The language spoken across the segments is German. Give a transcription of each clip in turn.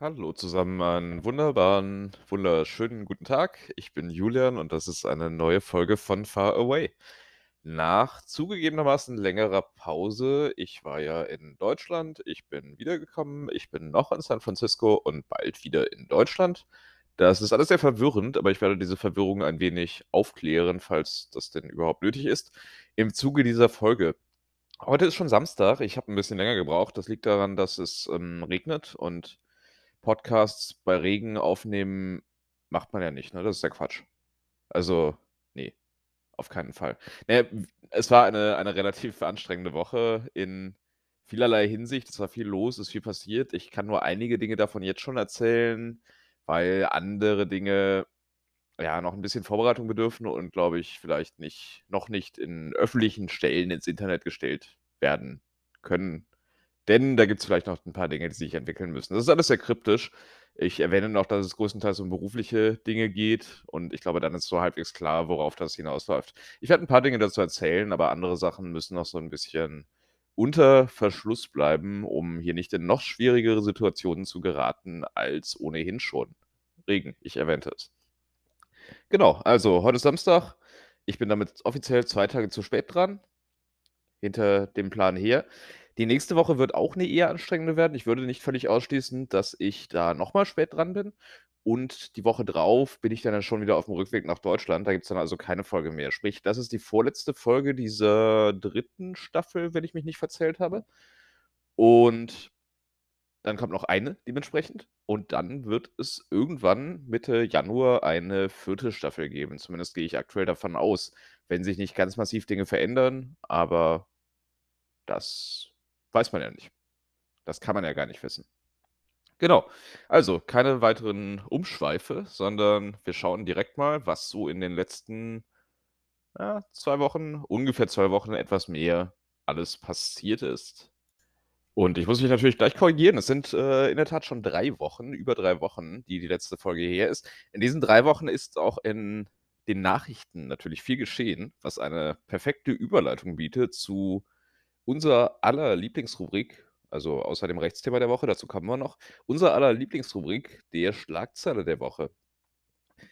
Hallo zusammen, einen wunderbaren, wunderschönen guten Tag. Ich bin Julian und das ist eine neue Folge von Far Away. Nach zugegebenermaßen längerer Pause, ich war ja in Deutschland, ich bin wiedergekommen, ich bin noch in San Francisco und bald wieder in Deutschland. Das ist alles sehr verwirrend, aber ich werde diese Verwirrung ein wenig aufklären, falls das denn überhaupt nötig ist, im Zuge dieser Folge. Heute ist schon Samstag, ich habe ein bisschen länger gebraucht. Das liegt daran, dass es ähm, regnet und Podcasts bei Regen aufnehmen macht man ja nicht, ne? Das ist ja Quatsch. Also, ne, auf keinen Fall. Ne, w es war eine eine relativ anstrengende Woche in vielerlei Hinsicht. Es war viel los, es ist viel passiert. Ich kann nur einige Dinge davon jetzt schon erzählen, weil andere Dinge, ja, noch 'n bisschen Vorbereitung bedürfen und, glaube ich, vielleicht nicht noch nicht in öffentlichen Stellen ins Internet gestellt werden können. Denn da gibt's vielleicht noch 'n paar Dinge, die sich entwickeln müssen. Das ist alles sehr kryptisch. Ich erwähne noch, dass es größtenteils um berufliche Dinge geht und ich glaube, dann ist so halbwegs klar, worauf das hinausläuft. Ich werde 'n paar Dinge dazu erzählen, aber andere Sachen müssen noch so 'n bisschen unter Verschluss bleiben, um hier nicht in noch schwierigere Situationen zu geraten als ohnehin schon. Regen, ich erwähnte es. Genau, also heute ist Samstag. Ich bin damit offiziell 2 Tage zu spät dran hinter dem Plan her. Die nächste Woche wird auch 'ne eher anstrengende werden. Ich würde nicht völlig ausschließen, dass ich da noch mal spät dran bin und die Woche drauf bin ich dann schon wieder auf'm Rückweg nach Deutschland. Da gibt's dann also keine Folge mehr. Sprich, das ist die vorletzte Folge dieser 3. Staffel, wenn ich mich nicht verzählt habe. Und dann kommt noch eine dementsprechend und dann wird es irgendwann Mitte Januar eine 4. Staffel geben. Zumindest gehe ich aktuell davon aus, wenn sich nicht ganz massiv Dinge verändern, aber das weiß man ja nicht. Das kann man ja gar nicht wissen. Genau. Also, keine weiteren Umschweife, sondern wir schauen direkt mal, was so in den letzten, ja, 2 Wochen ungefähr 2 Wochen, etwas mehr alles passiert ist. Und ich muss mich natürlich gleich korrigieren. Es sind, äh, in der Tat schon 3 Wochen, über 3 Wochen, die die letzte Folge her ist. In diesen 3 Wochen ist auch in den Nachrichten natürlich viel geschehen, was eine perfekte Überleitung bietet zu unser aller Lieblingsrubrik, also außer dem Rechtsthema der Woche, dazu kommen wir noch, unser aller Lieblingsrubrik, der Schlagzeile der Woche.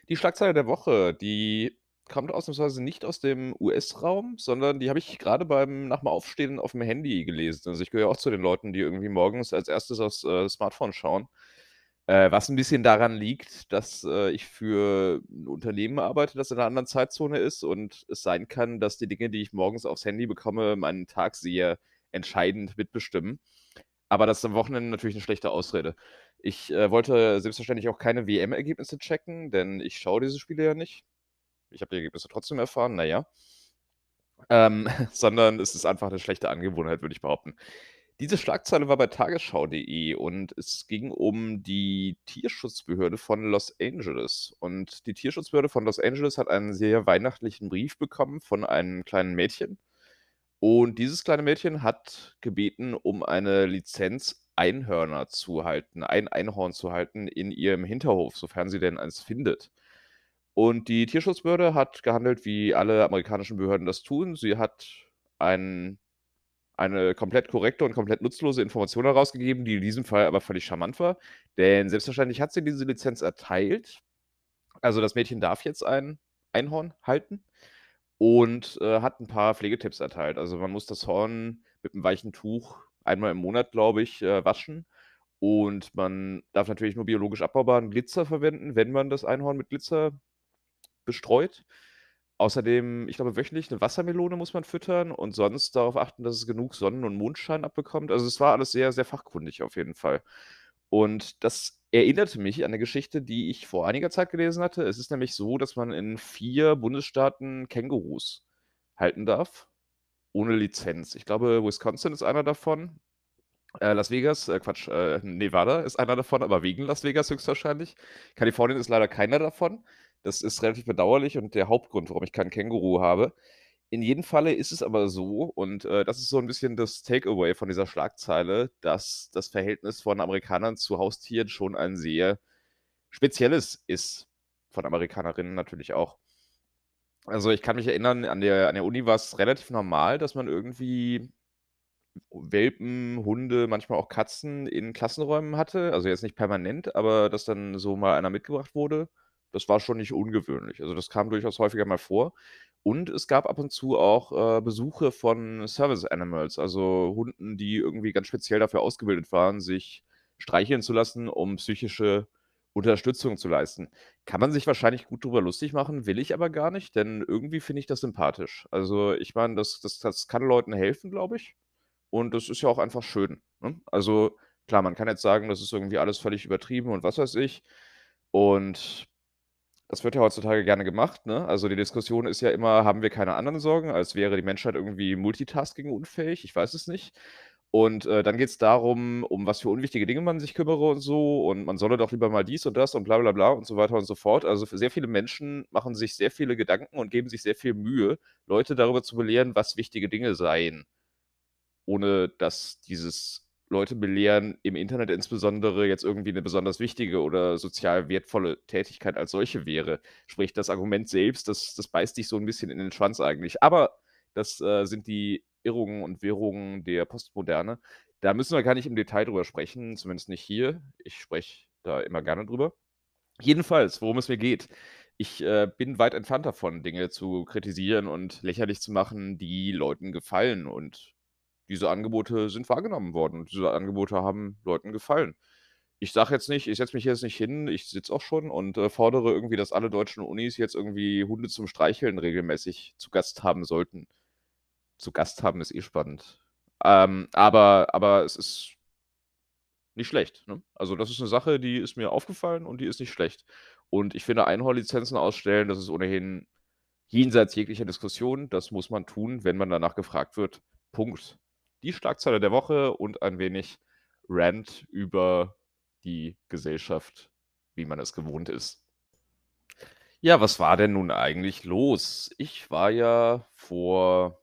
Die Schlagzeile der Woche, die kommt ausnahmsweise nicht aus dem US-Raum, sondern die habe ich grade beim nach dem Aufstehen auf'm Handy gelesen. Also, ich gehöre auch zu den Leuten, die irgendwie morgens als 1. aufs, äh, Smartphone schauen. Äh, was 'n bisschen daran liegt, dass, äh, ich für 'n Unternehmen arbeite, das in 'ner anderen Zeitzone ist und es sein kann, dass die Dinge, die ich morgens aufs Handy bekomme, meinen Tag sehr entscheidend mitbestimmen. Aber das ist am Wochenende natürlich 'ne schlechte Ausrede. Ich, äh, wollte selbstverständlich auch keine WM-Ergebnisse checken, denn ich schaue diese Spiele ja nicht. Ich habe die Ergebnisse trotzdem erfahren, na ja. Ähm, sondern es ist einfach 'ne schlechte Angewohnheit, würde ich behaupten. Diese Schlagzeile war bei tagesschau.de und es ging um die Tierschutzbehörde von Los Angeles. Und die Tierschutzbehörde von Los Angeles hat einen sehr weihnachtlichen Brief bekommen von einem kleinen Mädchen. Und dieses kleine Mädchen hat gebeten um eine Lizenz, Einhörner zu halten ein Einhorn zu halten in ihrem Hinterhof, sofern sie denn eins findet. Und die Tierschutzbehörde hat gehandelt, wie alle amerikanischen Behörden das tun. Sie hat ein eine komplett korrekte und komplett nutzlose Information herausgegeben, die in diesem Fall aber völlig charmant war. Denn selbstverständlich hat sie diese Lizenz erteilt. Also, das Mädchen darf jetzt ein Einhorn halten und, äh, hat 'n paar Pflegetipps erteilt. Also, man muss das Horn mit 'nem weichen Tuch einmal im Monat, glaube ich, äh, waschen. Und man darf natürlich nur biologisch abbaubaren Glitzer verwenden, wenn man das Einhorn mit Glitzer bestreut. Außerdem, ich glaube, wöchentlich 'ne Wassermelone muss man füttern und sonst darauf achten, dass es genug Sonnen und Mondschein abbekommt. Also, es war alles sehr, sehr fachkundig auf jeden Fall. Und das erinnerte mich an 'ne Geschichte, die ich vor einiger Zeit gelesen hatte. Es ist nämlich so, dass man in 4 Bundesstaaten Kängurus halten darf, ohne Lizenz. Ich glaube, Wisconsin ist einer davon. Äh, Las Vegas äh, Quatsch, äh, Nevada ist einer davon, aber wegen Las Vegas höchstwahrscheinlich. Kalifornien ist leider keiner davon. Das ist relativ bedauerlich und der Hauptgrund, warum ich kein Känguru habe. In jedem Falle ist es aber so und, äh, das ist so 'n bisschen das Takeaway von dieser Schlagzeile, dass das Verhältnis von Amerikanern zu Haustieren schon ein sehr spezielles ist, von Amerikanerinnen natürlich auch. Also, ich kann mich erinnern, an der an der Uni war's relativ normal, dass man irgendwie Welpen, Hunde, manchmal auch Katzen in Klassenräumen hatte. Also jetzt nicht permanent, aber dass dann so mal einer mitgebracht wurde, das war schon nicht ungewöhnlich. Also das kam durchaus häufiger mal vor. Und es gab ab und zu auch, äh, Besuche von Service Animals, also Hunden, die irgendwie ganz speziell dafür ausgebildet waren, sich streicheln zu lassen, um psychische Unterstützung zu leisten. Kann man sich wahrscheinlich gut drüber lustig machen, will ich aber gar nicht, denn irgendwie finde ich das sympathisch. Also, ich meine, das das das kann Leuten helfen, glaube ich. Und das ist ja auch einfach schön, ne? Also, klar, man kann jetzt sagen, das ist irgendwie alles völlig übertrieben und was weiß ich. Und das wird ja heutzutage gerne gemacht, ne? Also, die Diskussion ist ja immer: „Haben wir keine anderen Sorgen?“ Als wäre die Menschheit irgendwie multitasking-unfähig, ich weiß es nicht. Und, äh, dann geht's darum, um was für unwichtige Dinge man sich kümmere und so und man solle doch lieber mal dies und das und bla bla bla und so weiter und so fort. Also, sehr viele Menschen machen sich sehr viele Gedanken und geben sich sehr viel Mühe, Leute darüber zu belehren, was wichtige Dinge seien ohne dass dieses Leute belehren, im Internet insbesondere jetzt irgendwie 'ne besonders wichtige oder sozial wertvolle Tätigkeit als solche wäre. Sprich, das Argument selbst, das das beißt sich so 'n bisschen in den Schwanz eigentlich. Aber das, äh, sind die Irrungen und Wirrungen der Postmoderne. Da müssen wir gar nicht im Detail drüber sprechen, zumindest nicht hier. Ich spreche da immer gerne drüber. Jedenfalls, worum es mir geht. Ich, äh, bin weit entfernt davon, Dinge zu kritisieren und lächerlich zu machen, die Leuten gefallen. Und diese Angebote sind wahrgenommen worden und diese Angebote haben Leuten gefallen. Ich sage jetzt nicht ich setze mich jetzt nicht hin, ich sitze auch schon und, äh, fordere irgendwie, dass alle deutschen Unis jetzt irgendwie Hunde zum Streicheln regelmäßig zu Gast haben sollten. Zu Gast haben ist eh spannend. Ähm, aber aber es ist nicht schlecht, ne? Also, das ist 'ne Sache, die ist mir aufgefallen und die ist nicht schlecht. Und ich finde, Einhornlizenzen ausstellen, das ist ohnehin jenseits jeglicher Diskussion. Das muss man tun, wenn man danach gefragt wird. Punkt. Die Schlagzeile der Woche und ein wenig Rant über die Gesellschaft, wie man es gewohnt ist. Ja, was war denn nun eigentlich los? Ich war ja vor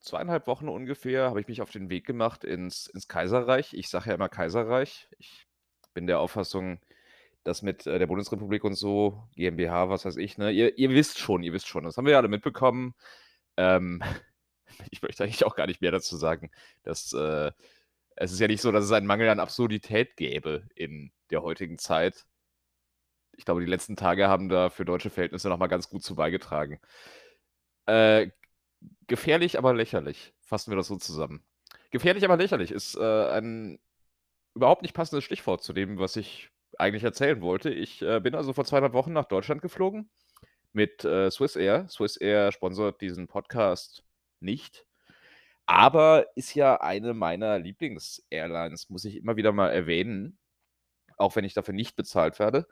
2 1/2 Wochen ungefähr habe ich mich auf den Weg gemacht ins ins Kaiserreich. Ich sage ja immer Kaiserreich. Ich bin der Auffassung, das mit, äh, der Bundesrepublik und so, GmbH, was weiß ich, ne? Ihr ihr wisst schon ihr wisst schon. Das haben wir ja alle mitbekommen. Ähm, ich möchte eigentlich auch gar nicht mehr dazu sagen, dass, äh es ist ja nicht so, dass es einen Mangel an Absurdität gäbe in der heutigen Zeit. Ich glaube, die letzten Tage haben da für deutsche Verhältnisse noch mal ganz gut zu beigetragen. Äh, gefährlich, aber lächerlich. Fassen wir das so zusammen. Gefährlich, aber lächerlich ist, äh, ein überhaupt nicht passendes Stichwort zu dem, was ich eigentlich erzählen wollte. Ich, äh, bin also vor 2 1/2 Wochen nach Deutschland geflogen mit, äh, Swissair. Swissair sponsort diesen Podcast nicht, aber ist ja eine meiner Lieblings-Airlines, muss ich immer wieder mal erwähnen, auch wenn ich dafür nicht bezahlt werde.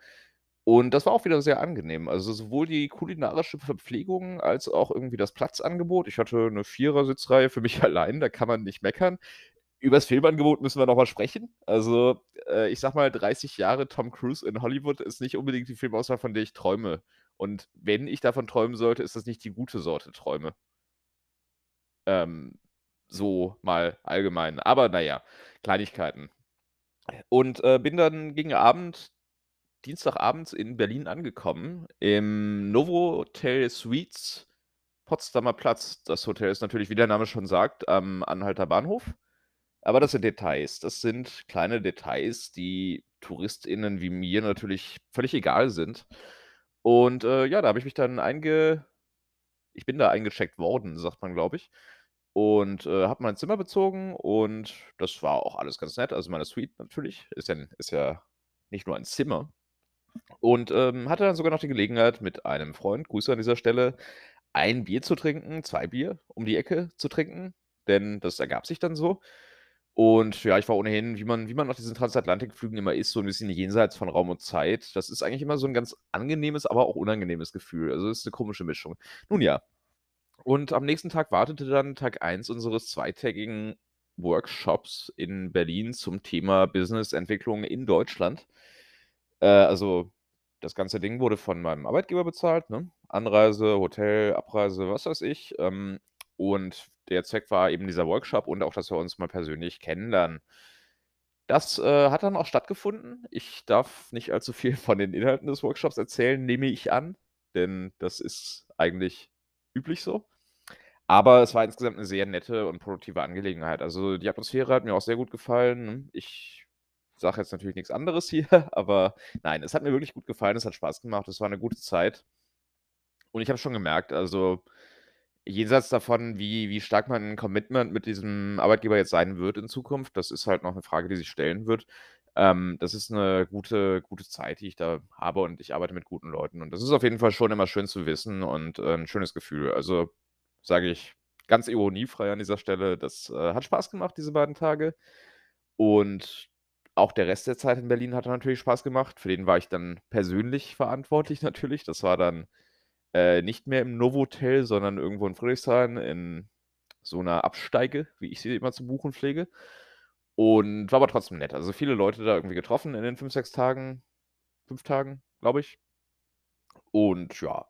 Und das war auch wieder sehr angenehm. Also, sowohl die kulinarische Verpflegung als auch irgendwie das Platzangebot. Ich hatte 'ne Vierer-Sitzreihe für mich allein, da kann man nicht meckern. Übers Filmangebot müssen wir noch mal sprechen. Also, äh, ich sage mal, 30 Jahre Tom Cruise in Hollywood ist nicht unbedingt die Filmauswahl, von der ich träume. Und wenn ich davon träumen sollte, ist das nicht die gute Sorte Träume. Ähm, so mal allgemein. Aber na ja, Kleinigkeiten. Und, äh, bin dann gegen Abend Dienstagabends in Berlin angekommen im Novotel Suites Potsdamer Platz. Das Hotel ist natürlich, wie der Name schon sagt, am Anhalter Bahnhof. Aber das sind Details. Das sind kleine Details, die TouristInnen wie mir natürlich völlig egal sind. Und, äh, ja, da habe ich mich dann einge ich bin da eingecheckt worden, sagt man, glaube ich. Und, äh, habe mein Zimmer bezogen und das war auch alles ganz nett. Also, meine Suite natürlich, ist ja ist ja nicht nur ein Zimmer. Und, ähm, hatte dann sogar noch die Gelegenheit, mit einem Freund, Grüße an dieser Stelle, ein Bier zu trinken, 2 Bier um die Ecke zu trinken, denn das ergab sich dann so. Und ja, ich war ohnehin, wie man wie man auf diesen Transatlantikflügen immer ist, so 'n bisschen jenseits von Raum und Zeit. Das ist eigentlich immer so 'n ganz angenehmes, aber auch unangenehmes Gefühl. Also, ist 'ne komische Mischung. Nun ja. Und am nächsten Tag wartete dann Tag 1 unseres zweitägigen Workshops in Berlin zum Thema Businessentwicklung in Deutschland. Äh, also, das ganze Ding wurde von meinem Arbeitgeber bezahlt, ne? Anreise, Hotel, Abreise, was weiß ich. Ähm, und der Zweck war eben dieser Workshop und auch, dass wir uns mal persönlich kennenlernen. Das, äh, hat dann auch stattgefunden. Ich darf nicht allzu viel von den Inhalten des Workshops erzählen, nehme ich an, denn das ist eigentlich üblich so. Aber es war insgesamt 'ne sehr nette und produktive Angelegenheit. Also, die Atmosphäre hat mir auch sehr gut gefallen, ne? Ich sage jetzt natürlich nix anderes hier, aber nein, es hat mir wirklich gut gefallen, es hat Spaß gemacht, es war 'ne gute Zeit. Und ich habe schon gemerkt, also, jenseits davon, wie wie stark mein Commitment mit diesem Arbeitgeber jetzt sein wird in Zukunft, das ist halt noch 'ne Frage, die sich stellen wird. Ähm, das ist 'ne gute gute Zeit, die ich da habe und ich arbeite mit guten Leuten. Und das ist auf jeden Fall schon immer schön zu wissen und, äh, 'n schönes Gefühl. Also, sage ich ganz ironiefrei an dieser Stelle, das, äh, hat Spaß gemacht, diese beiden Tage. Und auch der Rest der Zeit in Berlin hat natürlich Spaß gemacht. Für den war ich dann persönlich verantwortlich natürlich. Das war dann, äh, nicht mehr im Novotel, sondern irgendwo in Friedrichshain in so 'ner Absteige, wie ich sie immer zu buchen pflege. Und war aber trotzdem nett. Also, viele Leute da irgendwie getroffen in den 5, 6 Tagen 5 Tagen, glaube ich. Und ja,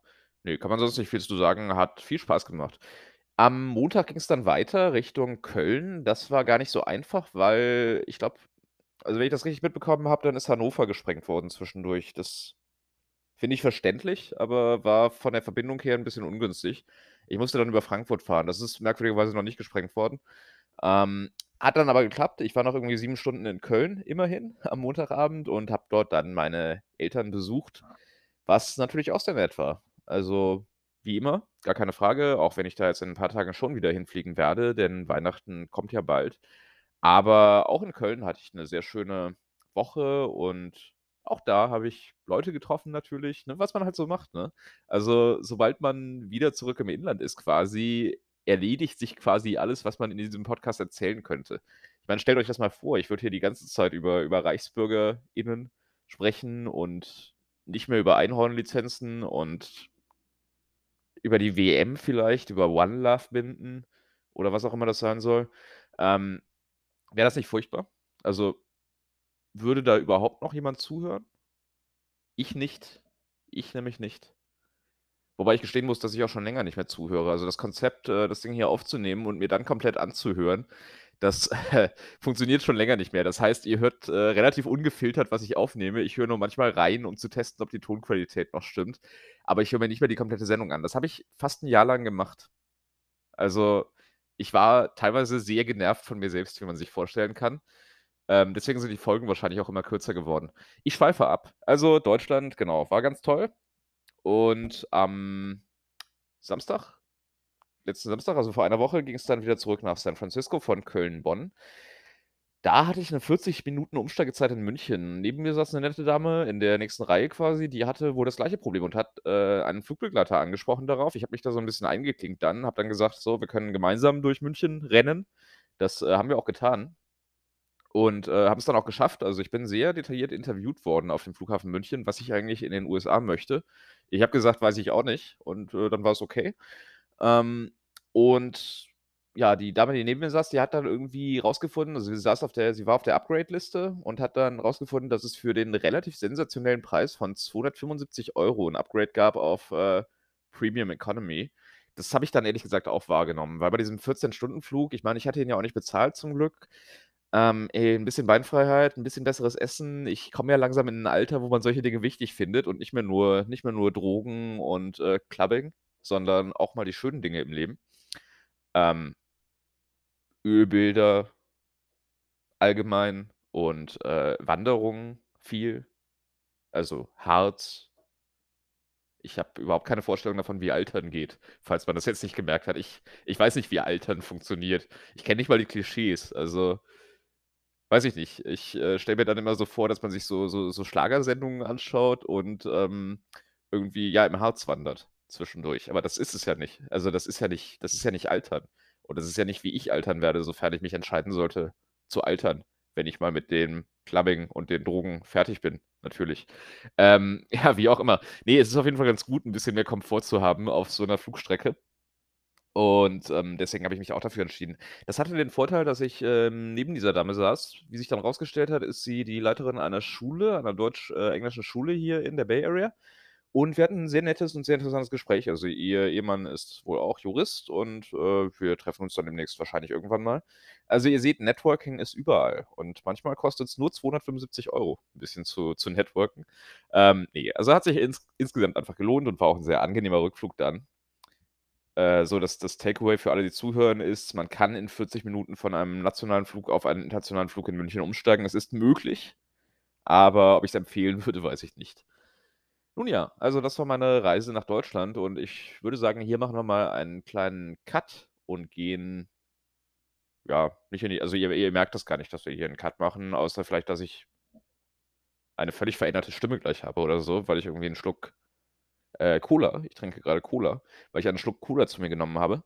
ne, kann man sonst nicht viel zu sagen, hat viel Spaß gemacht. Am Montag ging's dann weiter Richtung Köln. Das war gar nicht so einfach, weil ich glaube also, wenn ich das richtig mitbekommen habe, dann ist Hannover gesprengt worden zwischendurch. Das finde ich verständlich, aber war von der Verbindung her 'n bisschen ungünstig. Ich musste dann über Frankfurt fahren. Das ist merkwürdigerweise noch nicht gesprengt worden. Ähm, hat dann aber geklappt. Ich war noch irgendwie 7 Stunden in Köln immerhin am Montagabend und habe dort dann meine Eltern besucht, was natürlich auch sehr nett war. Also, wie immer, gar keine Frage, auch wenn ich da jetzt in 'n paar Tagen schon wieder hinfliegen werde, denn Weihnachten kommt ja bald. Aber auch in Köln hatte ich 'ne sehr schöne Woche und auch da habe ich Leute getroffen natürlich, ne, was man halt so macht, ne? Also, sobald man wieder zurück im Inland ist quasi, erledigt sich quasi alles, was man in diesem Podcast erzählen könnte. Ich meine, stellt euch das mal vor, ich würde hier die ganze Zeit über über ReichsbürgerInnen sprechen und nicht mehr über Einhorn-Lizenzen und über die WM vielleicht, über One Love Binden oder was auch immer das sein soll. Ähm, wäre das nicht furchtbar? Also, würde da überhaupt noch jemand zuhören? Ich nicht. Ich nämlich nicht. Wobei ich gestehen muss, dass ich auch schon länger nicht mehr zuhöre. Also, das Konzept, äh, das Ding hier aufzunehmen und mir dann komplett anzuhören, das funktioniert schon länger nicht mehr. Das heißt, ihr hört, äh, relativ ungefiltert, was ich aufnehme. Ich höre nur manchmal rein, um zu testen, ob die Tonqualität noch stimmt. Aber ich höre mir nicht mehr die komplette Sendung an. Das habe ich fast 'n Jahr lang gemacht. Also, ich war teilweise sehr genervt von mir selbst, wie man sich vorstellen kann. Ähm, deswegen sind die Folgen wahrscheinlich auch immer kürzer geworden. Ich schweife ab. Also, Deutschland, genau, war ganz toll. Und am Samstag letzten Samstag, also vor einer Woche, ging's dann wieder zurück nach San Francisco von Köln-Bonn. Da hatte ich 'ne 40 Minuten Umsteigezeit in München. Neben mir saß 'ne nette Dame in der nächsten Reihe quasi, die hatte wohl das gleiche Problem und hat, äh, einen Flugbegleiter angesprochen darauf. Ich habe mich da so 'n bisschen eingeklinkt dann, habe dann gesagt: „So, wir können gemeinsam durch München rennen.“ Das, äh, haben wir auch getan. Und, äh, haben's dann auch geschafft. Also, ich bin sehr detailliert interviewt worden auf dem Flughafen München, was ich eigentlich in den USA möchte. Ich habe gesagt: „Weiß ich auch nicht.“ Und, äh, dann war's okay. Ähm, und ja, die Dame, die neben mir saß, die hat dann irgendwie rausgefunden also, sie saß auf der sie war auf der Upgrade-Liste und hat dann rausgefunden, dass es für den relativ sensationellen Preis von 275 € 'n Upgrade gab auf, äh, Premium Economy. Das habe ich dann ehrlich gesagt auch wahrgenommen, weil bei diesem 14-Stunden-Flug ich meine, ich hatte ihn ja auch nicht bezahlt zum Glück. Ähm, ey, 'n bisschen Beinfreiheit, 'n bisschen besseres Essen. Ich komme ja langsam in 'n Alter, wo man solche Dinge wichtig findet und nicht mehr nur nicht mehr nur Drogen und, äh, Clubbing, sondern auch mal die schönen Dinge im Leben. Ähm Ölbilder allgemein und, äh, Wanderungen viel, also Harz. Ich habe überhaupt keine Vorstellung davon, wie Altern geht, falls man das jetzt nicht gemerkt hat. Ich ich weiß nicht, wie Altern funktioniert. Ich kenne nicht mal die Klischees, also weiß ich nicht. Ich, äh, stelle mir dann immer so vor, dass man sich so so so Schlagersendungen anschaut und, ähm, irgendwie, ja, im Harz wandert zwischendurch. Aber das ist es ja nicht. Also, das ist ja nicht das ist ja nicht Altern. Und das ist ja nicht, wie ich altern werde, sofern ich mich entscheiden sollte zu altern, wenn ich mal mit dem Clubbing und den Drogen fertig bin, natürlich. Ähm, ja, wie auch immer. Ne, es ist auf jeden Fall ganz gut, 'n bisschen mehr Komfort zu haben auf so 'ner Flugstrecke. Und, ähm, deswegen habe ich mich auch dafür entschieden. Das hatte den Vorteil, dass ich, ähm, neben dieser Dame saß. Wie sich dann rausgestellt hat, ist sie die Leiterin einer Schule, einer deutsch äh, Schule hier in der Bay Area. Und wir hatten 'n sehr nettes und sehr interessantes Gespräch. Also, ihr Ehemann ist wohl auch Jurist und, äh, wir treffen uns dann demnächst wahrscheinlich irgendwann mal. Also, ihr seht, Networking ist überall und manchmal kostet's nur 275 €, 'n bisschen zu zu networken. Ähm, ne, also, hat sich ins insgesamt einfach gelohnt und war auch 'n sehr angenehmer Rückflug dann. Äh, so das das Takeaway für alle, die zuhören, ist, man kann in 40 Minuten von einem nationalen Flug auf einen internationalen Flug in München umsteigen. Es ist möglich, aber ob ich's empfehlen würde, weiß ich nicht. Nun ja, also das war meine Reise nach Deutschland und ich würde sagen, hier machen wir mal einen kleinen Cut und gehen ja, nicht in die also ihr ihr merkt das gar nicht, dass wir hier 'n Cut machen, außer vielleicht, dass ich eine völlig veränderte Stimme gleich habe oder so, weil ich irgendwie 'n Schluck, äh, Cola ich trinke gerade Cola, weil ich einen Schluck Cola zu mir genommen habe.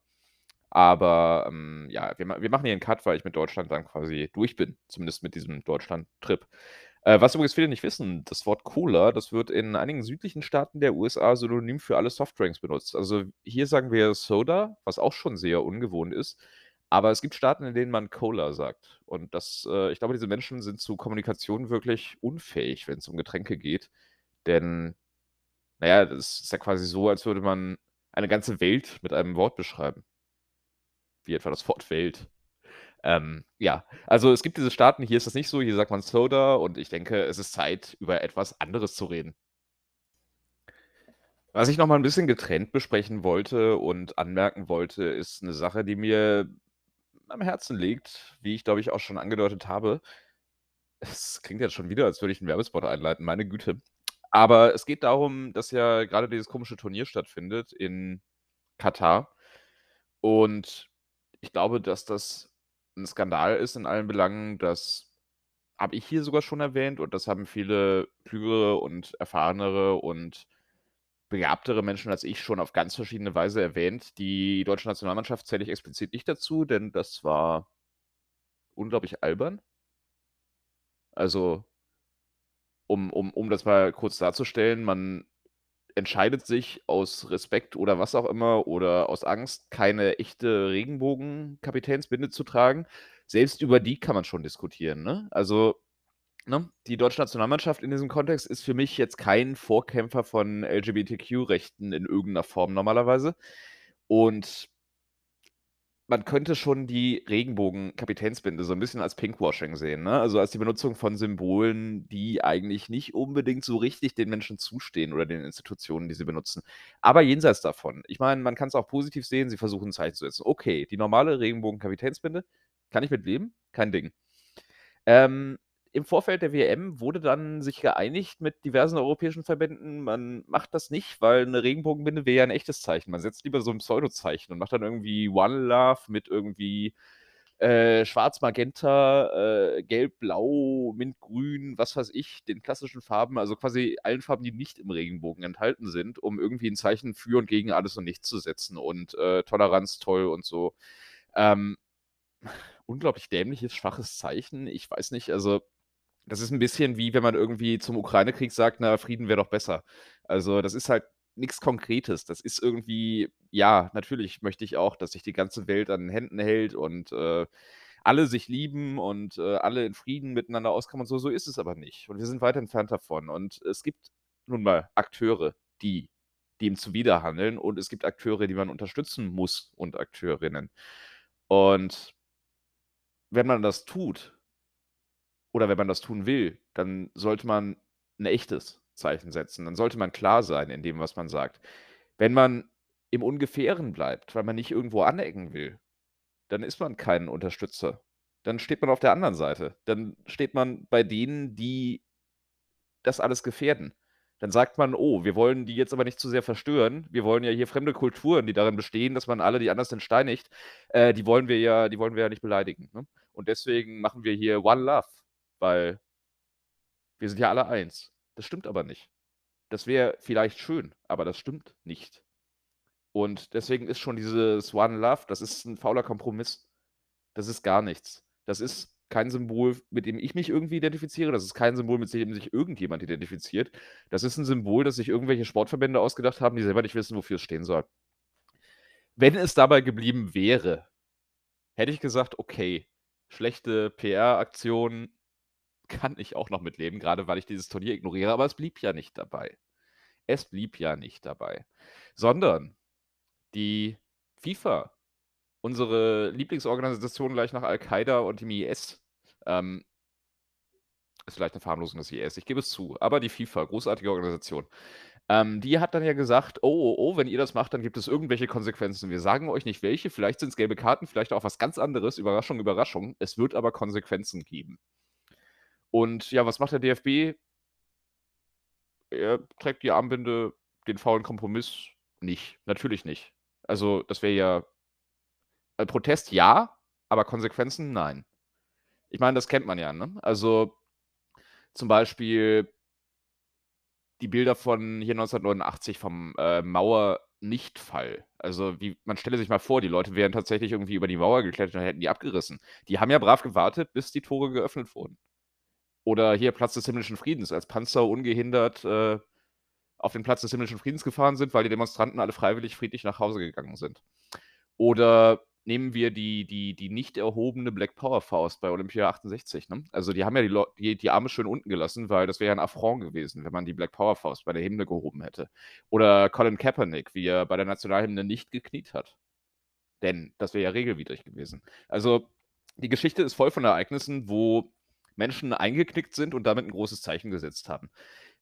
Aber, ähm, ja, wir wir machen hier 'n Cut, weil ich mit Deutschland dann quasi durch bin, zumindest mit diesem Deutschland-Trip. Äh, was übrigens viele nicht wissen, das Wort Cola, das wird in einigen südlichen Staaten der USA synonym für alle Softdrinks benutzt. Also, hier sagen wir Soda, was auch schon sehr ungewohnt ist, aber es gibt Staaten, in denen man Cola sagt. Und das äh, ich glaube, diese Menschen sind zu Kommunikation wirklich unfähig, wenn's um Getränke geht. Denn, na ja, das ist ja quasi so, als würde man eine ganze Welt mit einem Wort beschreiben. Wie etwa das Wort Welt. Ähm, ja, also es gibt diese Staaten, hier ist das nicht so, hier sagt man Soda und ich denke, es ist Zeit, über etwas anderes zu reden. Was ich noch mal 'n bisschen getrennt besprechen wollte und anmerken wollte, ist 'ne Sache, die mir am Herzen liegt, wie ich, glaube ich, auch schon angedeutet habe. Es klingt jetzt schon wieder, als würde ich 'n Werbespot einleiten, meine Güte. Aber es geht darum, dass ja grade dieses komische Turnier stattfindet in Katar. Und ich glaube, dass das 'n Skandal ist in allen Belangen. Das habe ich hier sogar schon erwähnt und das haben viele klügere und erfahrenere und begabtere Menschen als ich schon auf ganz verschiedene Weise erwähnt. Die deutsche Nationalmannschaft zähle ich explizit nicht dazu, denn das war unglaublich albern. Also um um um das mal kurz darzustellen, man entscheidet sich aus Respekt oder was auch immer oder aus Angst, keine echte Regenbogen-Kapitänsbinde zu tragen. Selbst über die kann man schon diskutieren, ne? Also, ne, die deutsche Nationalmannschaft in diesem Kontext ist für mich jetzt kein Vorkämpfer von LGBTQ-Rechten in irgend 'ner Form normalerweise. Und man könnte schon die Regenbogen-Kapitänsbinde so 'n bisschen als Pinkwashing sehen, ne? Also, als die Benutzung von Symbolen, die eigentlich nicht unbedingt so richtig den Menschen zustehen oder den Institutionen, die sie benutzen. Aber jenseits davon, ich meine, man kann's auch positiv sehen, sie versuchen 'n Zeichen zu setzen. Okay, die normale Regenbogen-Kapitänsbinde, kann ich mit leben, kein Ding. Ähm, im Vorfeld der WM wurde dann sich geeinigt mit diversen europäischen Verbänden, man macht das nicht, weil 'ne Regenbogenbinde wäre ja 'n echtes Zeichen. Man setzt lieber so 'n Pseudozeichen und macht dann irgendwie One Love mit irgendwie, äh, schwarz, magenta, äh, gelb, blau, mintgrün, was weiß ich, den klassischen Farben, also quasi allen Farben, die nicht im Regenbogen enthalten sind, um irgendwie 'n Zeichen für und gegen alles und nichts zu setzen und, äh, Toleranz toll und so. Ähm, unglaublich dämliches, schwaches Zeichen. Ich weiß nicht, also das ist 'n bisschen wie, wenn man irgendwie zum Ukraine-Krieg sagt: „Na, Frieden wäre doch besser.“ Also, das ist halt nix Konkretes. Das ist irgendwie ja, natürlich möchte ich auch, dass sich die ganze Welt an den Händen hält und, äh, alle sich lieben und, äh, alle in Frieden miteinander auskommen und so. So ist es aber nicht. Und wir sind weit entfernt davon. Und es gibt nun mal Akteure, die dem zuwiderhandeln und es gibt Akteure, die man unterstützen muss und Akteurinnen. Und wenn man das tut oder wenn man das tun will, dann sollte man 'n echtes Zeichen setzen. Dann sollte man klar sein in dem, was man sagt. Wenn man im Ungefähren bleibt, weil man nicht irgendwo anecken will, dann ist man kein Unterstützer. Dann steht man auf der anderen Seite. Dann steht man bei denen, die das alles gefährden. Dann sagt man: „Oh, wir wollen die jetzt aber nicht zu sehr verstören. Wir wollen ja hier fremde Kulturen, die darin bestehen, dass man alle, die anders sind, steinigt äh, die wollen wir ja die wollen wir ja nicht beleidigen, ne? Und deswegen machen wir hier One Love, weil wir sind ja alle eins.“ Das stimmt aber nicht. Das wäre vielleicht schön, aber das stimmt nicht. Und deswegen ist schon dieses One Love, das ist 'n fauler Kompromiss. Das ist gar nichts. Das ist kein Symbol, mit dem ich mich irgendwie identifiziere. Das ist kein Symbol, mit dem sich irgendjemand identifiziert. Das ist 'n Symbol, das sich irgendwelche Sportverbände ausgedacht haben, die selber nicht wissen, wofür es stehen soll. Wenn es dabei geblieben wäre, hätte ich gesagt: „Okay, schlechte PR-Aktion kann ich auch noch mitleben, grade weil ich dieses Turnier ignoriere.“ Aber es blieb ja nicht dabei. Es blieb ja nicht dabei, sondern die FIFA, unsere Lieblingsorganisation gleich nach Al-Qaida und dem IS, ähm Ist vielleicht 'ne Verharmlosung des IS, ich gebe es zu. Aber die FIFA, großartige Organisation. Ähm, die hat dann ja gesagt: „Oh, oh, oh, wenn ihr das macht, dann gibt es irgendwelche Konsequenzen. Wir sagen euch nicht welche, vielleicht sind's gelbe Karten, vielleicht auch was ganz anderes. Überraschung, Überraschung. Es wird aber Konsequenzen geben.“ Und ja, was macht der DFB? Er trägt die Armbinde, den faulen Kompromiss nicht. Natürlich nicht. Also, das wäre ja äh, Protest ja, aber Konsequenzen nein. Ich meine, das kennt man ja, ne? Also, zum Beispiel die Bilder von hier 1989 vom, äh, Mauernichtfall. Also, wie man stelle sich mal vor, die Leute wären tatsächlich irgendwie über die Mauer geklettert und hätten die abgerissen. Die haben ja brav gewartet, bis die Tore geöffnet wurden. Oder hier Platz des Himmlischen Friedens, als Panzer ungehindert, äh, auf den Platz des Himmlischen Friedens gefahren sind, weil die Demonstranten alle freiwillig friedlich nach Hause gegangen sind. Oder nehmen wir die die die nicht erhobene Black Power Faust bei Olympia 68, ne? Also, die haben ja die die die Arme schön unten gelassen, weil das wäre ja 'n Affront gewesen, wenn man die Black Power Faust bei der Hymne gehoben hätte. Oder Colin Kaepernick, wie er bei der Nationalhymne nicht gekniet hat. Denn das wäre ja regelwidrig gewesen. Also, die Geschichte ist voll von Ereignissen, wo Menschen eingeknickt sind und damit 'n großes Zeichen gesetzt haben.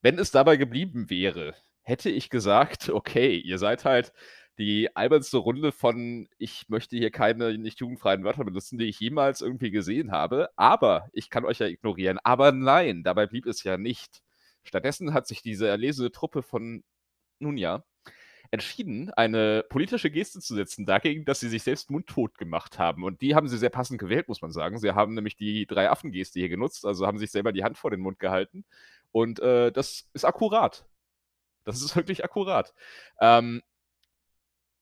Wenn es dabei geblieben wäre, hätte ich gesagt: „Okay, ihr seid halt die albernste Runde von ich möchte hier keine nicht jugendfreien Wörter benutzen, die ich jemals irgendwie gesehen habe, aber ich kann euch ja ignorieren.“ Aber nein, dabei blieb es ja nicht. Stattdessen hat sich diese erlesene Truppe von nun ja, entschieden, eine politische Geste zu setzen dagegen, dass sie sich selbst mundtot gemacht haben. Und die haben sie sehr passend gewählt, muss man sagen. Sie haben nämlich die Drei-Affen-Geste hier genutzt, also haben sich selber die Hand vor den Mund gehalten. Und, äh, das ist akkurat. Das ist wirklich akkurat. Ähm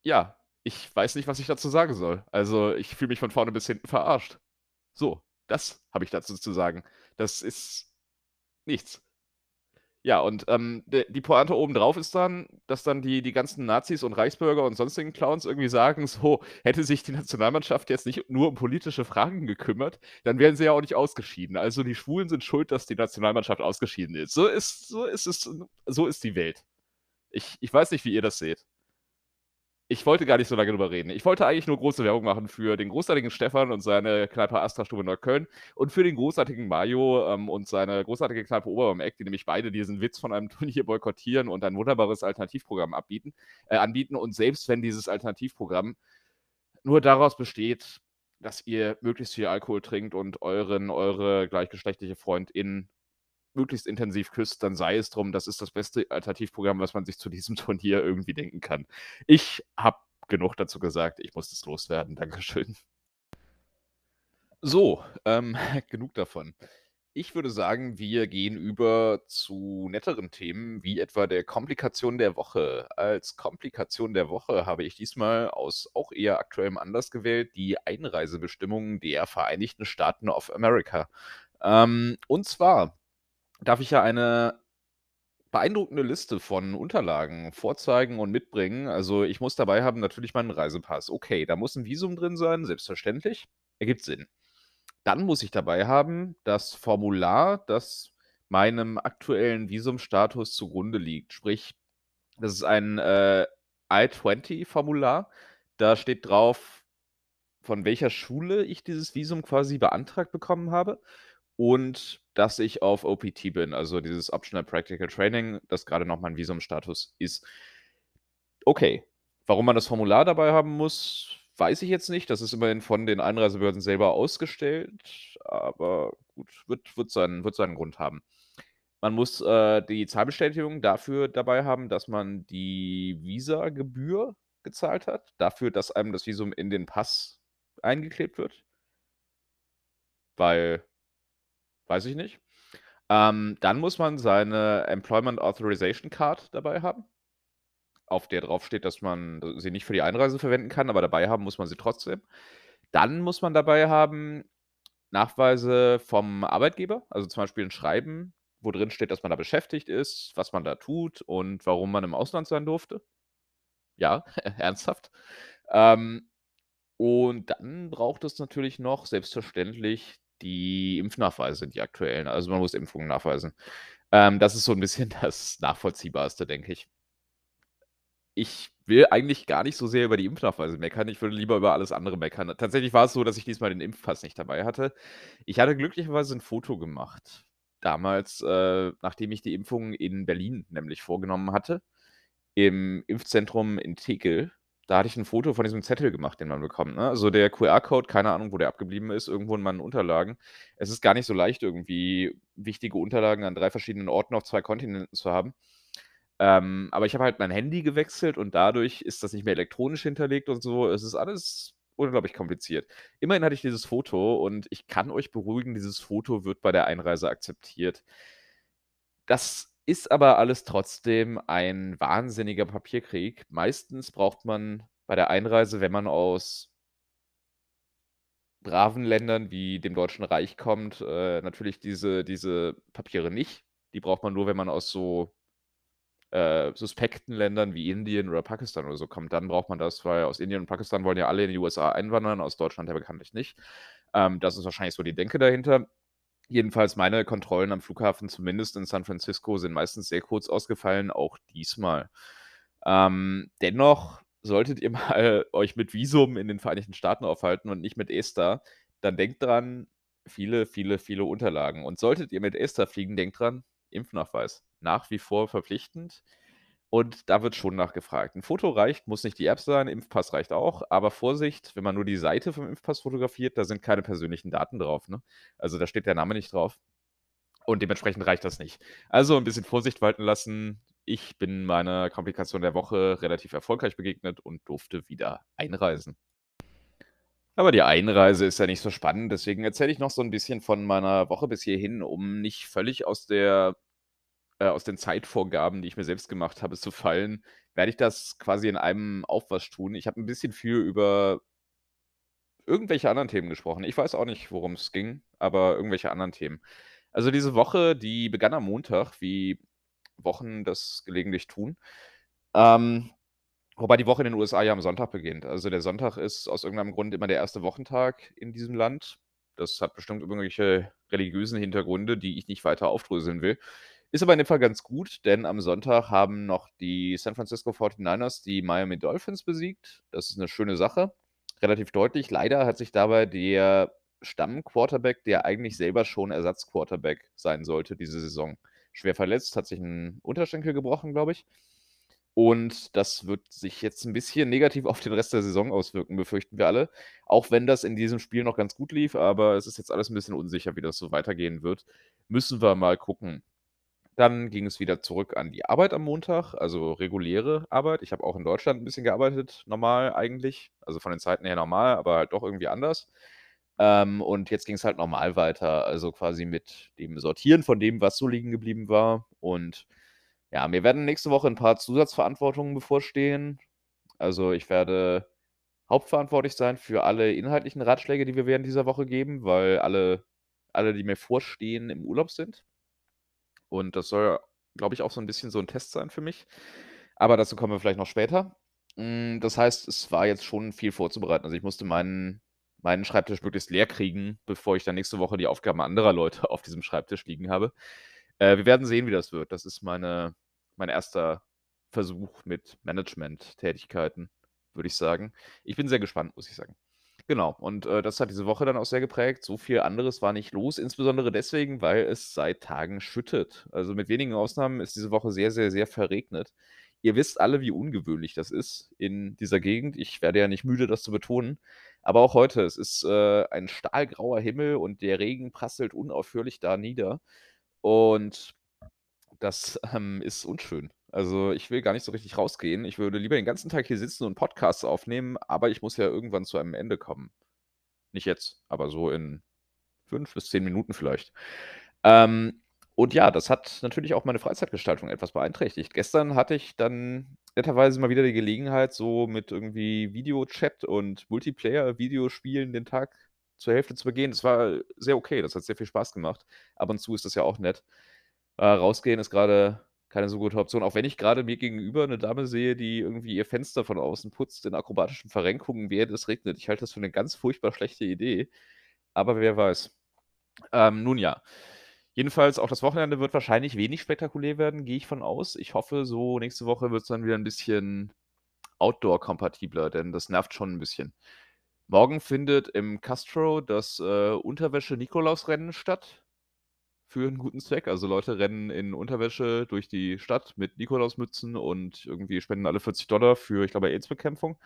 ja, ich weiß nicht, was ich dazu sagen soll. Also, ich fühle mich von vorne bis hinten verarscht. So, das habe ich dazu zu sagen. Das ist nichts. Ja, und, ähm, die Pointe obendrauf ist dann, dass dann die die ganzen Nazis und Reichsbürger und sonstigen Clowns irgendwie sagen so: „Hätte sich die Nationalmannschaft jetzt nicht nur um politische Fragen gekümmert, dann wären sie ja auch nicht ausgeschieden. Also, die Schwulen sind schuld, dass die Nationalmannschaft ausgeschieden ist.“ So ist so ist es so ist die Welt. Ich ich weiß nicht, wie ihr das seht. Ich wollte gar nicht so lange drüber reden. Ich wollte eigentlich nur große Werbung machen für den großartigen Stefan und seine Kneipe Astra-Stube Neukölln und für den großartigen Mario, ähm, und seine großartige Kneipe Oberbaum-Eck, die nämlich beide diesen Witz von einem Turnier boykottieren und ein wunderbares Alternativprogramm abbieten äh, anbieten. Und selbst wenn dieses Alternativprogramm nur daraus besteht, dass ihr möglichst viel Alkohol trinkt und euren eure gleichgeschlechtliche Freundin möglichst intensiv küsst, dann sei es drum. Das ist das beste Alternativprogramm, was man sich zu diesem Turnier irgendwie denken kann. Ich habe genug dazu gesagt. Ich muss das loswerden. Dankeschön. So, ähm, genug davon. Ich würde sagen, wir gehen über zu netteren Themen, wie etwa der Komplikation der Woche. Als Komplikation der Woche habe ich diesmal aus auch eher aktuellem Anlass gewählt, die Einreisebestimmungen der Vereinigten Staaten of America. Ähm, und zwar darf ich ja eine beeindruckende Liste von Unterlagen vorzeigen und mitbringen. Also, ich muss dabei haben natürlich meinen Reisepass. Okay, da muss 'n Visum drin sein, selbstverständlich. Ergibt Sinn. Dann muss ich dabei haben das Formular, das meinem aktuellen Visumstatus zugrunde liegt. Sprich, das ist ein, äh, I-20-Formular. Da steht drauf, von welcher Schule ich dieses Visum quasi beantragt bekommen habe und dass ich auf OPT bin, also dieses Optional Practical Training, das grade noch mein Visumstatus ist. Okay, warum man das Formular dabei haben muss, weiß ich jetzt nicht. Das ist immerhin von den Einreisebehörden selber ausgestellt, aber gut, wird wird seinen wird seinen Grund haben. Man muss, äh, die Zahlbestätigung dafür dabei haben, dass man die Visagebühr gezahlt hat, dafür, dass einem das Visum in den Pass eingeklebt wird. Weil weiß ich nicht. Ähm, dann muss man seine Employment Authorization Card dabei haben auf der draufsteht, dass man sie nicht für die Einreise verwenden kann, aber dabei haben muss man sie trotzdem. Dann muss man dabei haben Nachweise vom Arbeitgeber, also zum Beispiel 'n Schreiben, wo drin steht, dass man da beschäftigt ist, was man da tut und warum man im Ausland sein durfte. Ja, ernsthaft. Ähm, und dann braucht es natürlich noch selbstverständlich die Impfnachweise, die aktuellen. Also, man muss Impfungen nachweisen. Ähm, das ist so 'n bisschen das Nachvollziehbarste, denke ich. Ich will eigentlich gar nicht so sehr über die Impfnachweise meckern. Ich würde lieber über alles andere meckern. Tatsächlich war es so, dass ich diesmal den Impfpass nicht dabei hatte. Ich hatte glücklicherweise 'n Foto gemacht damals, äh, nachdem ich die Impfung in Berlin nämlich vorgenommen hatte, im Impfzentrum in Tegel. Da hatte ich 'n Foto von diesem Zettel gemacht, den man bekommt, ne? Also, der QR-Code, keine Ahnung, wo der abgeblieben ist, irgendwo in meinen Unterlagen. Es ist gar nicht so leicht, irgendwie wichtige Unterlagen an 3 verschiedenen Orten auf 2 Kontinenten zu haben. Ähm, aber ich habe halt mein Handy gewechselt und dadurch ist das nicht mehr elektronisch hinterlegt und so. Es ist alles unglaublich kompliziert. Immerhin hatte ich dieses Foto und ich kann euch beruhigen, dieses Foto wird bei der Einreise akzeptiert. Das ist aber alles trotzdem ein wahnsinniger Papierkrieg. Meistens braucht man bei der Einreise, wenn man aus braven Ländern wie dem Deutschen Reich kommt, äh, natürlich diese diese Papiere nicht. Die braucht man nur, wenn man aus so äh, suspekten Ländern wie Indien oder Pakistan oder so kommt, dann braucht man das, weil aus Indien und Pakistan wollen ja alle in die USA einwandern, aus Deutschland ja bekanntlich nicht. Ähm, das ist wahrscheinlich so die Denke dahinter. Jedenfalls meine Kontrollen am Flughafen, zumindest in San Francisco, sind meistens sehr kurz ausgefallen, auch diesmal. Ähm, dennoch solltet ihr mal euch mit Visum in den Vereinigten Staaten aufhalten und nicht mit ESTA, dann denkt dran, viele, viele, viele Unterlagen. Und solltet ihr mit ESTA fliegen, denkt dran, Impfnachweis. Nach wie vor verpflichtend. Und da wird schon nachgefragt. Ein Foto reicht, muss nicht die App sein, Impfpass reicht auch, aber Vorsicht, wenn man nur die Seite vom Impfpass fotografiert, da sind keine persönlichen Daten drauf, ne? Also, da steht der Name nicht drauf und dementsprechend reicht das nicht. Also, ein bisschen Vorsicht walten lassen. Ich bin meiner Komplikation der Woche relativ erfolgreich begegnet und durfte wieder einreisen. Aber die Einreise ist ja nicht so spannend, deswegen erzähle ich noch so 'n bisschen von meiner Woche bis hierhin, um nicht völlig aus der äh, aus den Zeitvorgaben, die ich mir selbst gemacht habe, zu fallen, werde ich das quasi in einem Aufwasch tun. Ich habe 'n bisschen viel über irgendwelche anderen Themen gesprochen. Ich weiß auch nicht, worum's ging, aber irgendwelche anderen Themen. Also, diese Woche, die begann am Montag, wie Wochen das gelegentlich tun. Ähm, wobei die Woche in den USA ja am Sonntag beginnt. Also, der Sonntag ist aus irgendeinem Grund immer der erste Wochentag in diesem Land. Das hat bestimmt irgendwelche religiösen Hintergründe, die ich nicht weiter aufdröseln will. Ist aber in dem Fall ganz gut, denn am Sonntag haben noch die San Francisco 49ers die Miami Dolphins besiegt. Das ist 'ne schöne Sache, relativ deutlich. Leider hat sich dabei der Stammquarterback, der eigentlich selber schon Ersatzquarterback sein sollte diese Saison, schwer verletzt, hat sich 'n Unterschenkel gebrochen, glaube ich. Und das wird sich jetzt 'n bisschen negativ auf den Rest der Saison auswirken, befürchten wir alle. Auch wenn das in diesem Spiel noch ganz gut lief, aber es ist jetzt alles 'n bisschen unsicher, wie das so weitergehen wird. Müssen wir mal gucken. Dann ging es wieder zurück an die Arbeit am Montag, also reguläre Arbeit. Ich habe auch in Deutschland 'n bisschen gearbeitet, normal eigentlich, also von den Zeiten her normal, aber halt doch irgendwie anders. Ähm, und jetzt ging's halt normal weiter, also quasi mit dem Sortieren von dem, was so liegen geblieben war. Und ja, mir werden nächste Woche 'n paar Zusatzverantwortungen bevorstehen. Also, ich werde hauptverantwortlich sein für alle inhaltlichen Ratschläge, die wir während dieser Woche geben, weil alle alle, die mir vorstehen, im Urlaub sind. Und das soll, glaube ich, auch so 'n bisschen so 'n Test sein für mich. Aber dazu kommen wir vielleicht noch später. Hm, das heißt, es war jetzt schon viel vorzubereiten. Also, ich musste meinen meinen Schreibtisch möglichst leer kriegen, bevor ich dann nächste Woche die Aufgaben anderer Leute auf diesem Schreibtisch liegen habe. Äh, wir werden sehen, wie das wird. Das ist meine mein 1. Versuch mit Managementtätigkeiten, würde ich sagen. Ich bin sehr gespannt, muss ich sagen. Genau, und, äh, das hat diese Woche dann auch sehr geprägt. So viel anderes war nicht los, insbesondere deswegen, weil es seit Tagen schüttet. Also, mit wenigen Ausnahmen ist diese Woche sehr, sehr, sehr verregnet. Ihr wisst alle, wie ungewöhnlich das ist in dieser Gegend. Ich werde ja nicht müde, das zu betonen. Aber auch heute, es ist, äh, ein stahlgrauer Himmel und der Regen prasselt unaufhörlich da nieder. Und das, ähm, ist unschön. Also, ich will gar nicht so richtig rausgehen. Ich würde lieber den ganzen Tag hier sitzen und Podcasts aufnehmen, aber ich muss ja irgendwann zu einem Ende kommen. Nicht jetzt, aber so in 5 bis 10 Minuten vielleicht. Ähm, und ja, das hat natürlich auch meine Freizeitgestaltung etwas beeinträchtigt. Gestern hatte ich dann netterweise mal wieder die Gelegenheit, so mit irgendwie Videochat und Multiplayer-Videospielen den Tag zur Hälfte zu begehen. Das war sehr okay, das hat sehr viel Spaß gemacht. Ab und zu ist das ja auch nett. Äh, rausgehen ist grade keine so gute Option, auch wenn ich grade mir gegenüber 'ne Dame sehe, die irgendwie ihr Fenster von außen putzt in akrobatischen Verrenkungen, während es regnet. Ich halte das für 'ne ganz furchtbar schlechte Idee, aber wer weiß. Ähm, nun ja. Jedenfalls auch das Wochenende wird wahrscheinlich wenig spektakulär werden, gehe ich von aus. Ich hoffe, so nächste Woche wird's dann wieder 'n bisschen outdoor-kompatibler, denn das nervt schon 'n bisschen. Morgen findet im Castro das, äh, Unterwäsche-Nikolausrennen statt. Für 'n guten Zweck. Also, Leute rennen in Unterwäsche durch die Stadt mit Nikolausmützen und irgendwie spenden alle 40 für, ich glaube, AIDS-Bekämpfung.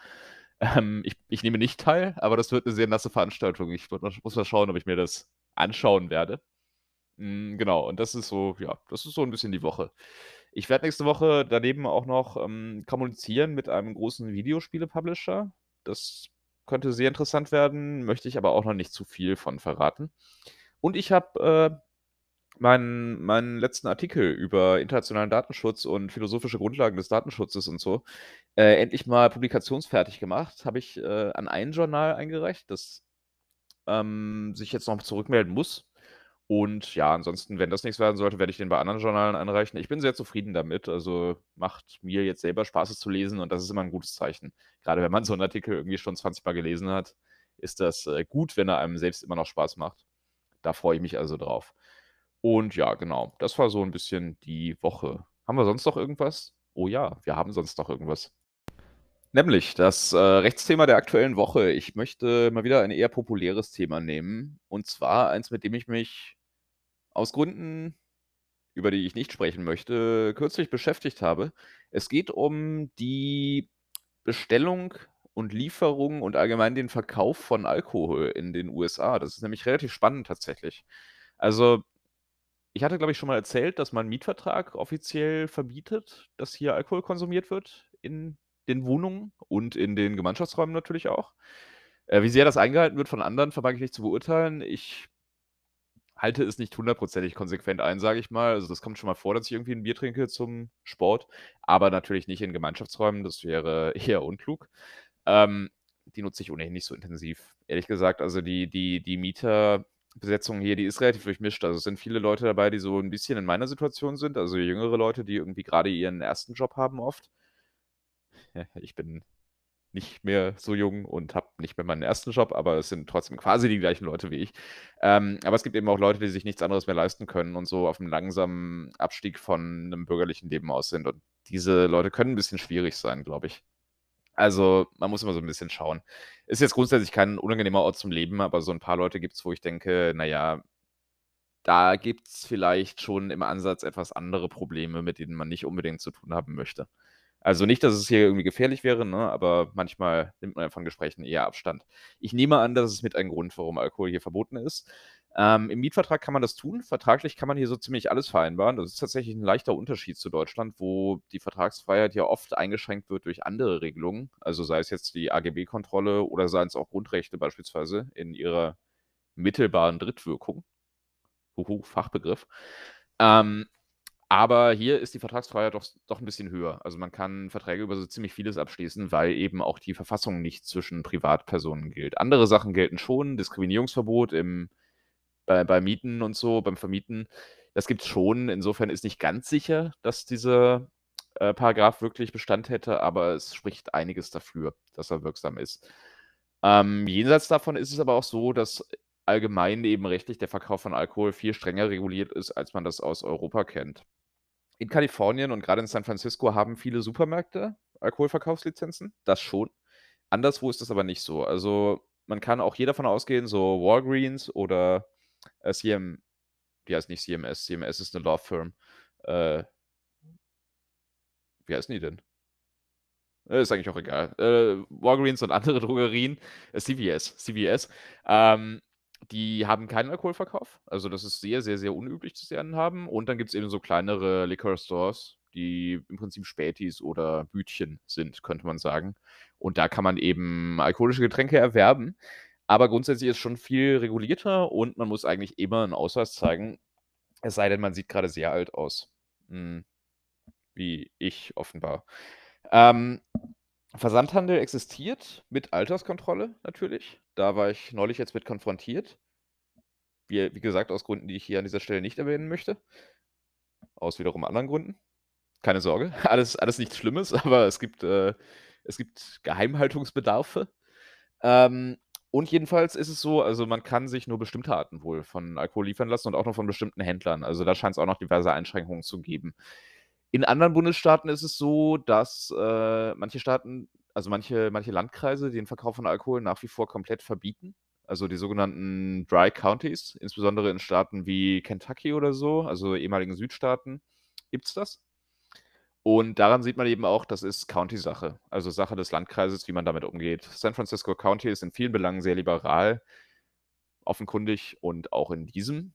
Ähm, ich ich nehme nicht teil, aber das wird 'ne sehr nasse Veranstaltung. Ich muss mal schauen, ob ich mir das anschauen werde. Hm, genau, und das ist so ja, das ist so 'n bisschen die Woche. Ich werde nächste Woche daneben auch noch, ähm, kommunizieren mit einem großen Videospiele-Publisher. Das könnte sehr interessant werden, möchte ich aber auch noch nicht zu viel von verraten. Und ich habe, äh, meinen meinen letzten Artikel über internationalen Datenschutz und philosophische Grundlagen des Datenschutzes und so, äh, endlich mal publikationsfertig gemacht. Habe ich, äh, an ein Journal eingereicht, das, ähm, sich jetzt noch zurückmelden muss. Und ja, ansonsten, wenn das nix werden sollte, werde ich den bei anderen Journalen einreichen. Ich bin sehr zufrieden damit. Also, macht mir jetzt selber Spaß, es zu lesen und das ist immer 'n gutes Zeichen. Grade wenn man so 'n Artikel irgendwie schon 20 Mal gelesen hat, ist das, äh, gut, wenn er einem selbst immer noch Spaß macht. Da freue ich mich also drauf. Und ja, genau, das war so 'n bisschen die Woche. Haben wir sonst noch irgendwas? Oh ja, wir haben sonst noch irgendwas. Nämlich das, äh, Rechtsthema der aktuellen Woche. Ich möchte mal wieder ein eher populäres Thema nehmen, und zwar eins, mit dem ich mich aus Gründen, über die ich nicht sprechen möchte, kürzlich beschäftigt habe. Es geht um die Bestellung und Lieferung und allgemein den Verkauf von Alkohol in den USA. Das ist nämlich relativ spannend tatsächlich. Also, ich hatte, glaube ich, schon mal erzählt, dass mein Mietvertrag offiziell verbietet, dass hier Alkohol konsumiert wird in den Wohnungen und in den Gemeinschaftsräumen natürlich auch. Äh, wie sehr das eingehalten wird von anderen, vermag ich nicht zu beurteilen. Ich halte es nicht hundertprozentig konsequent ein, sage ich mal. Also, das kommt schon mal vor, dass ich irgendwie 'n Bier trinke zum Sport, aber natürlich nicht in Gemeinschaftsräumen, das wäre eher unklug. Ähm, die nutze ich ohnehin nicht so intensiv, ehrlich gesagt. Also, die die die Mieterbesetzung hier, die ist relativ durchmischt. Also, es sind viele Leute dabei, die so 'n bisschen in meiner Situation sind, also jüngere Leute, die irgendwie grade ihren 1. Job haben oft. Ich bin nicht mehr so jung und habe nicht mehr meinen 1. Job, aber es sind trotzdem quasi die gleichen Leute wie ich. Ähm, aber es gibt eben auch Leute, die sich nichts anderes mehr leisten können und so auf'm langsamen Abstieg von 'nem bürgerlichen Leben aus sind. Und diese Leute können 'n bisschen schwierig sein, glaube ich. Also, man muss immer so 'n bisschen schauen. Ist jetzt grundsätzlich kein unangenehmer Ort zum Leben, aber so 'n paar Leute gibt's, wo ich denke: „Na ja, da gibt's vielleicht schon im Ansatz etwas andere Probleme, mit denen man nicht unbedingt zu tun haben möchte.“ Also, nicht, dass es hier irgendwie gefährlich wäre, ne, aber manchmal nimmt man von Gesprächen eher Abstand. Ich nehme an, das ist mit ein Grund, warum Alkohol hier verboten ist. Ähm, im Mietvertrag kann man das tun. Vertraglich kann man hier so ziemlich alles vereinbaren. Das ist tatsächlich 'n leichter Unterschied zu Deutschland, wo die Vertragsfreiheit ja oft eingeschränkt wird durch andere Regelungen. Also, sei es jetzt die AGB-Kontrolle oder seien's auch Grundrechte beispielsweise in ihrer mittelbaren Drittwirkung. Huhu, Fachbegriff. Ähm, aber hier ist die Vertragsfreiheit doch doch 'n bisschen höher. Also, man kann Verträge über so ziemlich vieles abschließen, weil eben auch die Verfassung nicht zwischen Privatpersonen gilt. Andere Sachen gelten schon, Diskriminierungsverbot im bei bei Mieten und so, beim Vermieten, das gibt's schon. Insofern ist nicht ganz sicher, dass dieser, äh, Paragraph wirklich Bestand hätte, aber es spricht einiges dafür, dass er wirksam ist. Ähm, jenseits davon ist es aber auch so, dass allgemein eben rechtlich der Verkauf von Alkohol viel strenger reguliert ist, als man das aus Europa kennt. In Kalifornien und grade in San Francisco haben viele Supermärkte Alkoholverkaufslizenzen, das schon. Anderswo ist das aber nicht so. Also, man kann auch hier davon ausgehen, so Walgreens oder, äh, CM die heißt nicht CMS, CMS ist 'ne Law Firm. Äh wie heißen die denn? Äh, ist eigentlich auch egal. Äh, Walgreens und andere Drogerien, äh, CVS CVS, ähm, die haben keinen Alkoholverkauf. Also, das ist sehr, sehr, sehr unüblich, dass sie einen haben. Und dann gibt's eben so kleinere Liquor Stores, die im Prinzip Spätis oder Bütchen sind, könnte man sagen. Und da kann man eben alkoholische Getränke erwerben. Aber grundsätzlich ist schon viel regulierter und man muss eigentlich immer 'n Ausweis zeigen, es sei denn, man sieht grade sehr alt aus. Hm, wie ich offenbar. Ähm, Versandhandel existiert mit Alterskontrolle natürlich. Da war ich neulich jetzt mit konfrontiert. Wie wie gesagt, aus Gründen, die ich hier an dieser Stelle nicht erwähnen möchte. Aus wiederum anderen Gründen. Keine Sorge, alles alles nichts Schlimmes, aber es gibt, äh es gibt Geheimhaltungsbedarfe. Ähm, und jedenfalls ist es so, also, man kann sich nur bestimmte Arten wohl von Alkohol liefern lassen und auch nur von bestimmten Händlern. Also, da scheint's auch noch diverse Einschränkungen zu geben. In anderen Bundesstaaten ist es so, dass, äh, manche Staaten also, manche manche Landkreise den Verkauf von Alkohol nach wie vor komplett verbieten. also die sogenannten Dry Counties, insbesondere in Staaten wie Kentucky oder so, also ehemaligen Südstaaten, gibt's das. Und daran sieht man eben auch, das ist County-Sache, also Sache des Landkreises, wie man damit umgeht. San Francisco County ist in vielen Belangen sehr liberal, offenkundig und auch in diesem.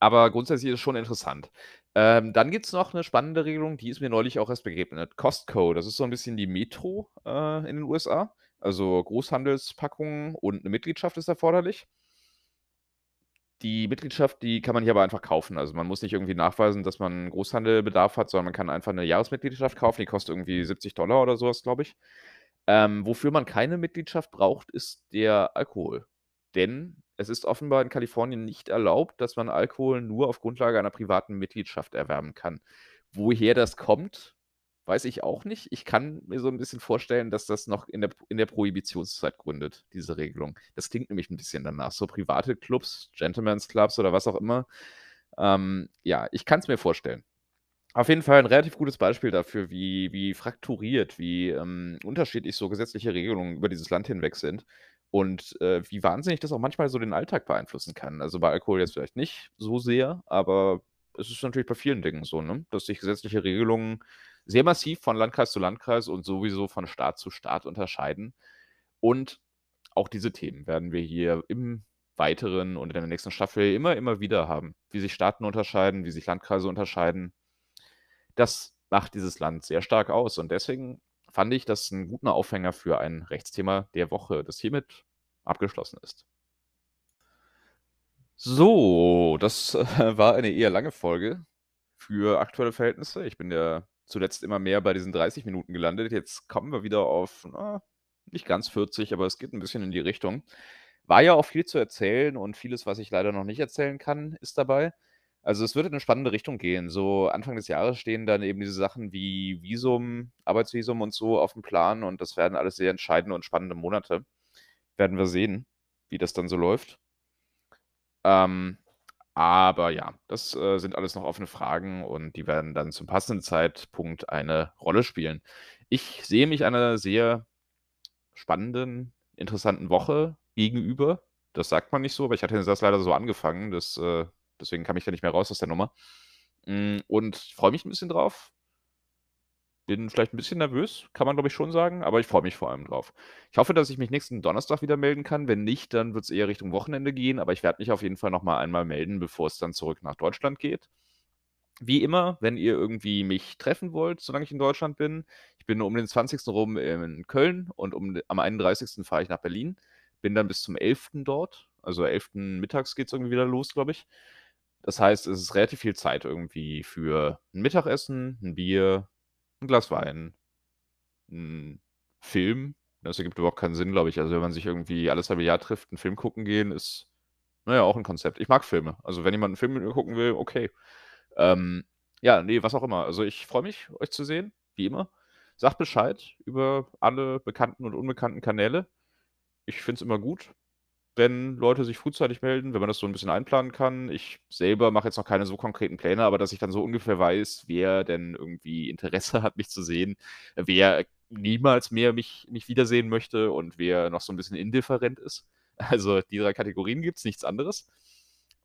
Aber grundsätzlich ist es schon interessant. Ähm, dann gibt's noch 'ne spannende Regelung, die ist mir neulich auch erst begegnet. Costco, das ist so 'n bisschen die Metro, äh, in den USA. Also Großhandelspackungen und 'ne Mitgliedschaft ist erforderlich. Die Mitgliedschaft, die kann man hier aber einfach kaufen. Also, man muss nicht irgendwie nachweisen, dass man Großhandelbedarf hat, sondern man kann einfach 'ne Jahresmitgliedschaft kaufen, die kostet irgendwie 70 oder so was, glaube ich. Ähm, wofür man keine Mitgliedschaft braucht, ist der Alkohol. Denn es ist offenbar in Kalifornien nicht erlaubt, dass man Alkohol nur auf Grundlage einer privaten Mitgliedschaft erwerben kann. Woher das kommt, weiß ich auch nicht. Ich kann mir so 'n bisschen vorstellen, dass das noch in der in der Prohibitionszeit gründet, diese Regelung. Das klingt nämlich 'n bisschen danach. So private Clubs, Gentlemen's Clubs oder was auch immer. Ähm, ja, ich kann's mir vorstellen. Auf jeden Fall 'n relativ gutes Beispiel dafür, wie wie frakturiert, wie, ähm, unterschiedlich so gesetzliche Regelungen über dieses Land hinweg sind und, äh, wie wahnsinnig das auch manchmal so den Alltag beeinflussen kann. Also, bei Alkohol jetzt vielleicht nicht so sehr, aber es ist natürlich bei vielen Dingen so, ne, dass sich gesetzliche Regelungen sehr massiv von Landkreis zu Landkreis und sowieso von Staat zu Staat unterscheiden. Und auch diese Themen werden wir hier im Weiteren und in der nächsten Staffel immer, immer wieder haben, wie sich Staaten unterscheiden, wie sich Landkreise unterscheiden. Das macht dieses Land sehr stark aus und deswegen fand ich das 'n guten Aufhänger für ein Rechtsthema der Woche, das hiermit abgeschlossen ist. So, das, äh, war eine eher lange Folge für aktuelle Verhältnisse. Ich bin ja zuletzt immer mehr bei diesen 30 Minuten gelandet. Jetzt kommen wir wieder auf, na, nicht ganz 40, aber es geht 'n bisschen in die Richtung. War ja auch viel zu erzählen und vieles, was ich leider noch nicht erzählen kann, ist dabei. Also, es wird in 'ne spannende Richtung gehen. So Anfang des Jahres stehen dann eben diese Sachen wie Visum, Arbeitsvisum und so aufm Plan und das werden alles sehr entscheidende und spannende Monate. Werden wir sehen, wie das dann so läuft. Ähm, aber ja, das, äh, sind alles noch offene Fragen und die werden dann zum passenden Zeitpunkt eine Rolle spielen. Ich sehe mich einer sehr spannenden, interessanten Woche gegenüber. Das sagt man nicht so, aber ich hatte das leider so angefangen, das, äh deswegen kam ich da nicht mehr raus aus der Nummer. Hm, und freue mich 'n bisschen drauf. Bin vielleicht 'n bisschen nervös, kann man, glaube ich, schon sagen, aber ich freue mich vor allem drauf. Ich hoffe, dass ich mich nächsten Donnerstag wieder melden kann. Wenn nicht, dann wird's eher Richtung Wochenende gehen, aber ich werde mich auf jeden Fall noch mal einmal melden, bevor es dann zurück nach Deutschland geht. Wie immer, wenn ihr irgendwie mich treffen wollt, solange ich in Deutschland bin ich bin um den 20. rum in Köln und um am 31. fahre ich nach Berlin, bin dann bis zum 11. dort. Also, 11. mittags geht's irgendwie wieder los, glaube ich. Das heißt, es ist relativ viel Zeit irgendwie für 'n Mittagessen, 'n Bier, 'n Glas Wein, 'n Film. Das ergibt überhaupt keinen Sinn, glaube ich. Also, wenn man sich irgendwie alles halbe Jahr trifft, 'n Film gucken gehen, ist, na ja, auch 'n Konzept. Ich mag Filme. Also, wenn jemand 'n Film mit mir gucken will, okay. Ähm, ja, ne, was auch immer. Also, ich freue mich, euch zu sehen, wie immer. Sagt Bescheid über alle bekannten und unbekannten Kanäle. Ich finde es immer gut, wenn Leute sich frühzeitig melden, wenn man das so 'n bisschen einplanen kann. Ich selber mache jetzt noch keine so konkreten Pläne, aber dass ich dann so ungefähr weiß, wer denn irgendwie Interesse hat, mich zu sehen, wer niemals mehr mich mich wiedersehen möchte und wer noch so 'n bisschen indifferent ist. Also, die 3 Kategorien gibt's, nichts anderes.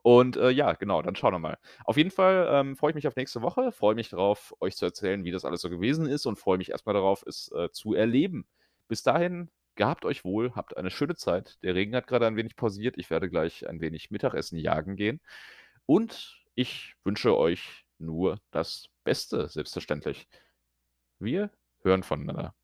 Und, äh, ja, genau, dann schauen wir mal. Auf jeden Fall, ähm, freue ich mich auf nächste Woche, freue mich drauf, euch zu erzählen, wie das alles so gewesen ist und freue mich erst mal darauf, es, äh, zu erleben. Bis dahin, gehabt euch wohl, habt eine schöne Zeit. Der Regen hat grade ein wenig pausiert. Ich werde gleich ein wenig Mittagessen jagen gehen. Und ich wünsche euch nur das Beste, selbstverständlich. Wir hören voneinander.